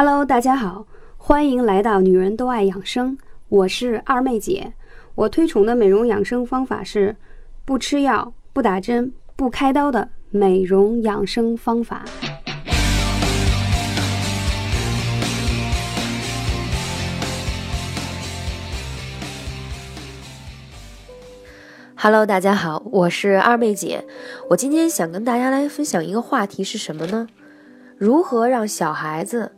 Hello，大家好，欢迎来到女人都爱养生，我是二妹姐。我推崇的美容养生方法是不吃药、不打针、不开刀的美容养生方法。Hello，大家好，我是二妹姐。我今天想跟大家来分享一个话题是什么呢？如何让小孩子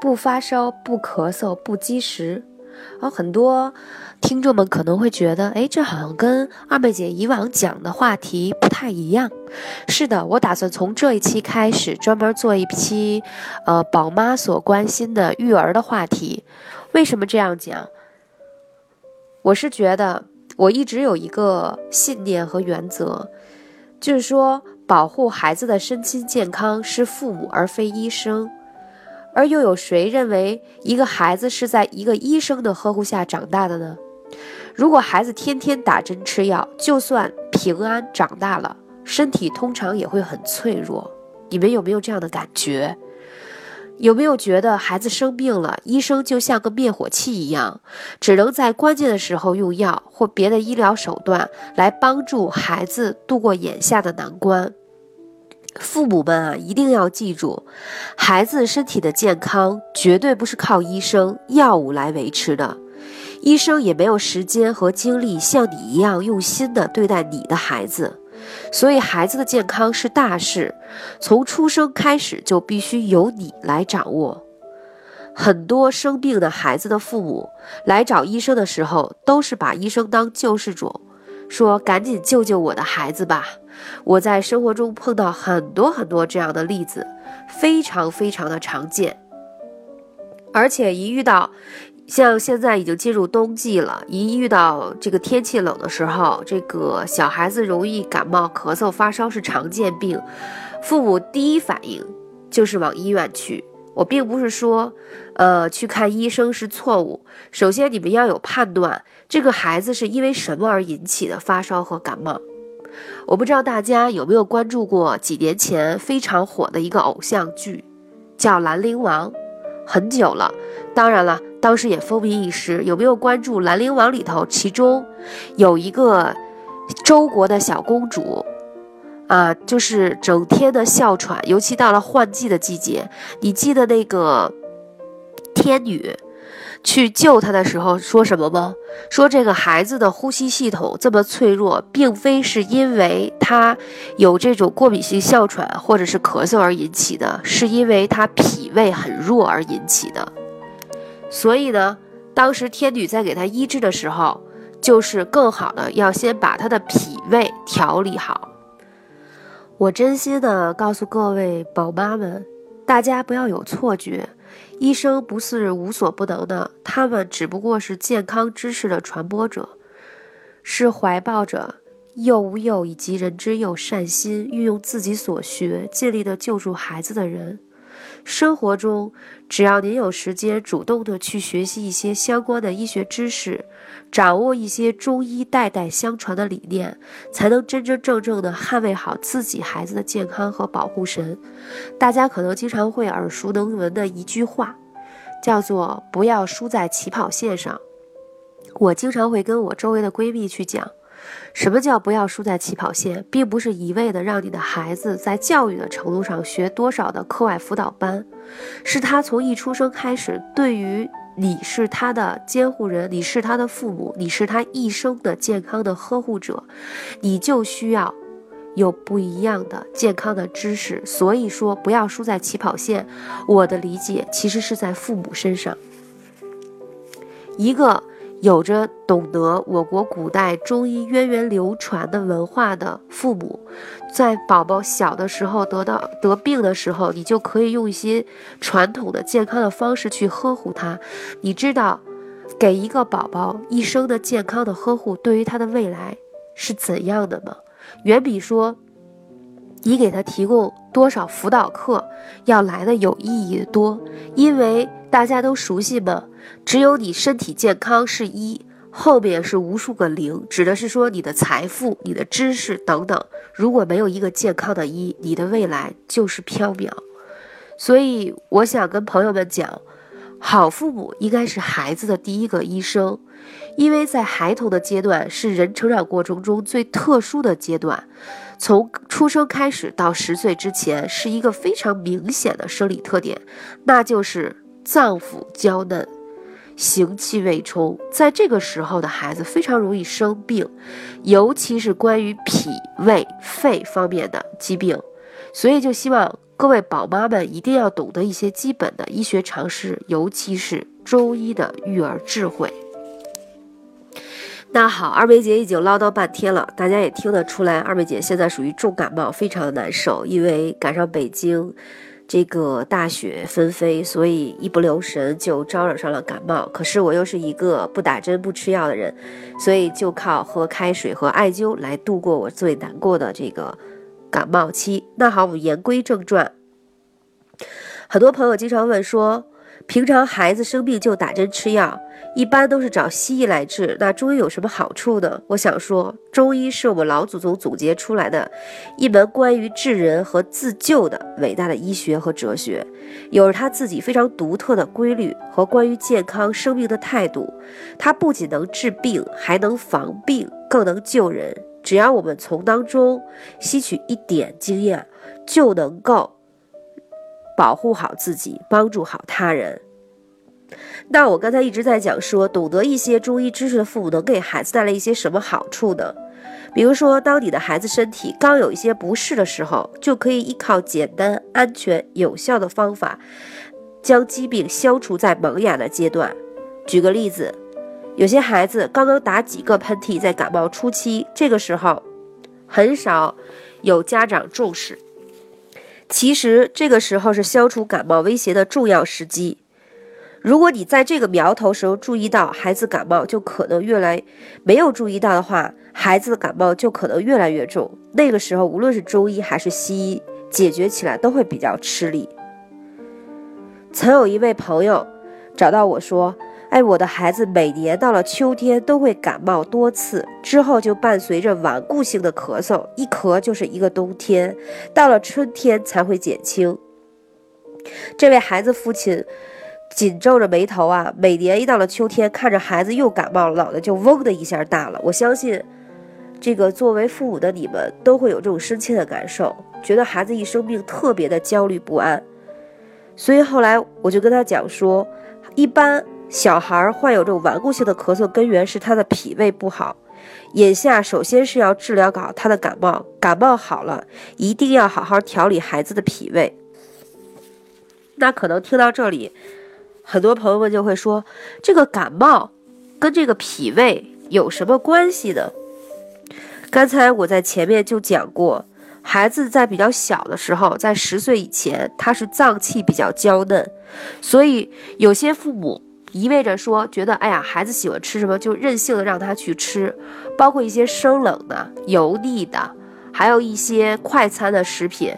不发烧、不咳嗽、不积食？而，很多听众们可能会觉得，哎，这好像跟二妹姐以往讲的话题不太一样。是的，我打算从这一期开始专门做一期，呃，宝妈所关心的育儿的话题。为什么这样讲？我是觉得。我一直有一个信念和原则，就是说，保护孩子的身心健康是父母而非医生。而又有谁认为一个孩子是在一个医生的呵护下长大的呢？如果孩子天天打针吃药，就算平安长大了，身体通常也会很脆弱。你们有没有这样的感觉？有没有觉得孩子生病了，医生就像个灭火器一样，只能在关键的时候用药或别的医疗手段来帮助孩子度过眼下的难关？父母们啊，一定要记住，孩子身体的健康绝对不是靠医生、药物来维持的，医生也没有时间和精力像你一样用心的对待你的孩子。所以，孩子的健康是大事，从出生开始就必须由你来掌握。很多生病的孩子的父母来找医生的时候，都是把医生当救世主，说赶紧救救我的孩子吧。我在生活中碰到很多很多这样的例子，非常非常的常见，而且一遇到。像现在已经进入冬季了，一遇到这个天气冷的时候，这个小孩子容易感冒、咳嗽、发烧是常见病，父母第一反应就是往医院去。我并不是说，呃，去看医生是错误。首先，你们要有判断，这个孩子是因为什么而引起的发烧和感冒。我不知道大家有没有关注过几年前非常火的一个偶像剧，叫《兰陵王》，很久了。当然了。当时也风靡一时，有没有关注《兰陵王》里头？其中有一个周国的小公主，啊，就是整天的哮喘，尤其到了换季的季节。你记得那个天女去救他的时候说什么吗？说这个孩子的呼吸系统这么脆弱，并非是因为他有这种过敏性哮喘或者是咳嗽而引起的，是因为他脾胃很弱而引起的。所以呢，当时天女在给他医治的时候，就是更好的要先把他的脾胃调理好。我真心的告诉各位宝妈们，大家不要有错觉，医生不是无所不能的，他们只不过是健康知识的传播者，是怀抱着幼吾幼以及人之幼善心，运用自己所学，尽力的救助孩子的人。生活中，只要您有时间，主动的去学习一些相关的医学知识，掌握一些中医代代相传的理念，才能真真正正的捍卫好自己孩子的健康和保护神。大家可能经常会耳熟能闻的一句话，叫做“不要输在起跑线上”。我经常会跟我周围的闺蜜去讲。什么叫不要输在起跑线，并不是一味的让你的孩子在教育的程度上学多少的课外辅导班，是他从一出生开始，对于你是他的监护人，你是他的父母，你是他一生的健康的呵护者，你就需要有不一样的健康的知识。所以说，不要输在起跑线。我的理解其实是在父母身上，一个。有着懂得我国古代中医渊源流传的文化的父母，在宝宝小的时候得到得病的时候，你就可以用一些传统的健康的方式去呵护他。你知道，给一个宝宝一生的健康的呵护，对于他的未来是怎样的吗？远比说你给他提供多少辅导课要来的有意义的多，因为。大家都熟悉吗？只有你身体健康是一，后面是无数个零，指的是说你的财富、你的知识等等。如果没有一个健康的一，你的未来就是缥缈。所以我想跟朋友们讲，好父母应该是孩子的第一个医生，因为在孩童的阶段是人成长过程中最特殊的阶段，从出生开始到十岁之前是一个非常明显的生理特点，那就是脏腑娇嫩。行气未充，在这个时候的孩子非常容易生病，尤其是关于脾胃肺方面的疾病，所以就希望各位宝妈们一定要懂得一些基本的医学常识，尤其是中医的育儿智慧。那好，二妹姐已经唠叨半天了，大家也听得出来，二妹姐现在属于重感冒，非常的难受，因为赶上北京。这个大雪纷飞，所以一不留神就招惹上了感冒。可是我又是一个不打针不吃药的人，所以就靠喝开水和艾灸来度过我最难过的这个感冒期。那好，我们言归正传。很多朋友经常问说。平常孩子生病就打针吃药，一般都是找西医来治。那中医有什么好处呢？我想说，中医是我们老祖宗总结出来的一门关于治人和自救的伟大的医学和哲学，有着他自己非常独特的规律和关于健康生命的态度。它不仅能治病，还能防病，更能救人。只要我们从当中吸取一点经验，就能够。保护好自己，帮助好他人。那我刚才一直在讲说，懂得一些中医知识的父母能给孩子带来一些什么好处呢？比如说，当你的孩子身体刚有一些不适的时候，就可以依靠简单、安全、有效的方法，将疾病消除在萌芽的阶段。举个例子，有些孩子刚刚打几个喷嚏，在感冒初期，这个时候很少有家长重视。其实这个时候是消除感冒威胁的重要时机。如果你在这个苗头时候注意到孩子感冒，就可能越来没有注意到的话，孩子的感冒就可能越来越重。那个时候，无论是中医还是西医，解决起来都会比较吃力。曾有一位朋友找到我说。哎，我的孩子每年到了秋天都会感冒多次，之后就伴随着顽固性的咳嗽，一咳就是一个冬天，到了春天才会减轻。这位孩子父亲紧皱着眉头啊，每年一到了秋天，看着孩子又感冒了，脑袋就嗡的一下大了。我相信，这个作为父母的你们都会有这种深切的感受，觉得孩子一生病特别的焦虑不安。所以后来我就跟他讲说，一般。小孩患有这种顽固性的咳嗽，根源是他的脾胃不好。眼下首先是要治疗好他的感冒，感冒好了，一定要好好调理孩子的脾胃。那可能听到这里，很多朋友们就会说，这个感冒跟这个脾胃有什么关系呢？刚才我在前面就讲过，孩子在比较小的时候，在十岁以前，他是脏器比较娇嫩，所以有些父母。意味着说，觉得哎呀，孩子喜欢吃什么就任性的让他去吃，包括一些生冷的、油腻的，还有一些快餐的食品。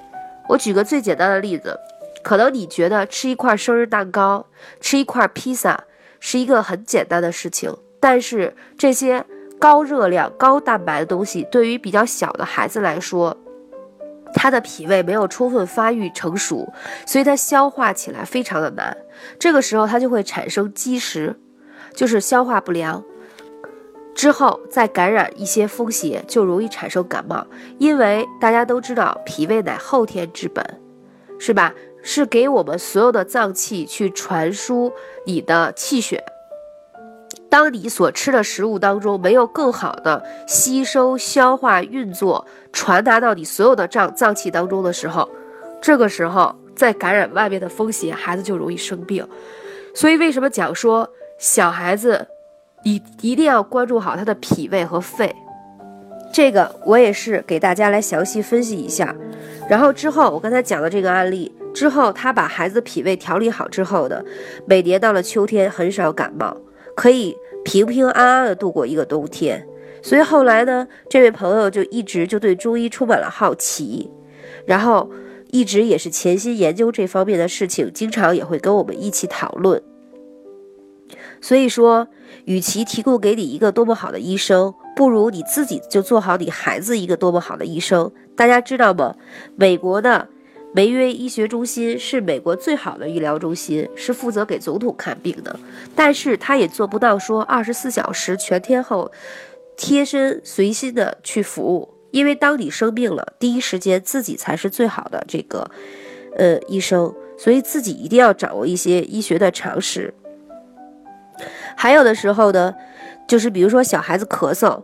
我举个最简单的例子，可能你觉得吃一块生日蛋糕、吃一块披萨是一个很简单的事情，但是这些高热量、高蛋白的东西，对于比较小的孩子来说，他的脾胃没有充分发育成熟，所以他消化起来非常的难。这个时候他就会产生积食，就是消化不良，之后再感染一些风邪，就容易产生感冒。因为大家都知道，脾胃乃后天之本，是吧？是给我们所有的脏器去传输你的气血。当你所吃的食物当中没有更好的吸收、消化、运作，传达到你所有的脏脏器当中的时候，这个时候再感染外面的风邪，孩子就容易生病。所以为什么讲说小孩子，你一定要关注好他的脾胃和肺？这个我也是给大家来详细分析一下。然后之后我刚才讲的这个案例之后，他把孩子脾胃调理好之后的，每年到了秋天很少感冒。可以平平安安的度过一个冬天，所以后来呢，这位朋友就一直就对中医充满了好奇，然后一直也是潜心研究这方面的事情，经常也会跟我们一起讨论。所以说，与其提供给你一个多么好的医生，不如你自己就做好你孩子一个多么好的医生。大家知道吗？美国的梅约医学中心是美国最好的医疗中心，是负责给总统看病的，但是他也做不到说二十四小时全天候贴身随心的去服务，因为当你生病了，第一时间自己才是最好的这个呃医生，所以自己一定要掌握一些医学的常识。还有的时候呢，就是比如说小孩子咳嗽。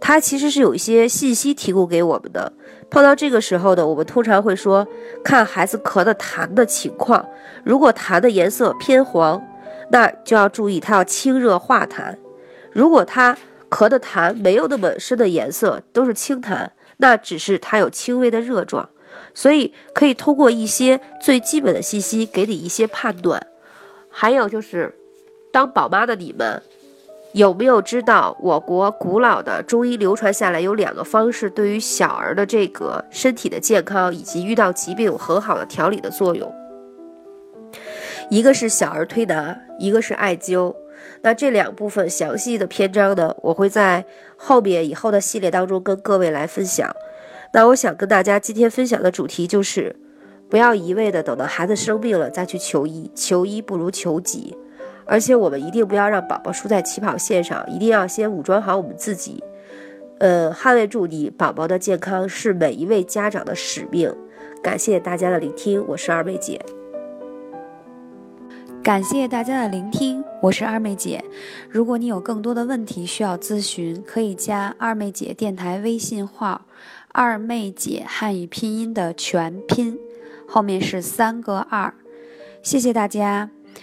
它其实是有一些信息提供给我们的。碰到这个时候呢，我们通常会说，看孩子咳的痰的情况。如果痰的颜色偏黄，那就要注意，它要清热化痰。如果他咳的痰没有那么深的颜色，都是清痰，那只是他有轻微的热状。所以可以通过一些最基本的信息给你一些判断。还有就是，当宝妈的你们。有没有知道我国古老的中医流传下来有两个方式，对于小儿的这个身体的健康以及遇到疾病有很好的调理的作用？一个是小儿推拿，一个是艾灸。那这两部分详细的篇章呢，我会在后面以后的系列当中跟各位来分享。那我想跟大家今天分享的主题就是，不要一味的等到孩子生病了再去求医，求医不如求己。而且我们一定不要让宝宝输在起跑线上，一定要先武装好我们自己，呃，捍卫住你宝宝的健康是每一位家长的使命。感谢大家的聆听，我是二妹姐。感谢大家的聆听，我是二妹姐。如果你有更多的问题需要咨询，可以加二妹姐电台微信号“二妹姐汉语拼音”的全拼，后面是三个二。谢谢大家。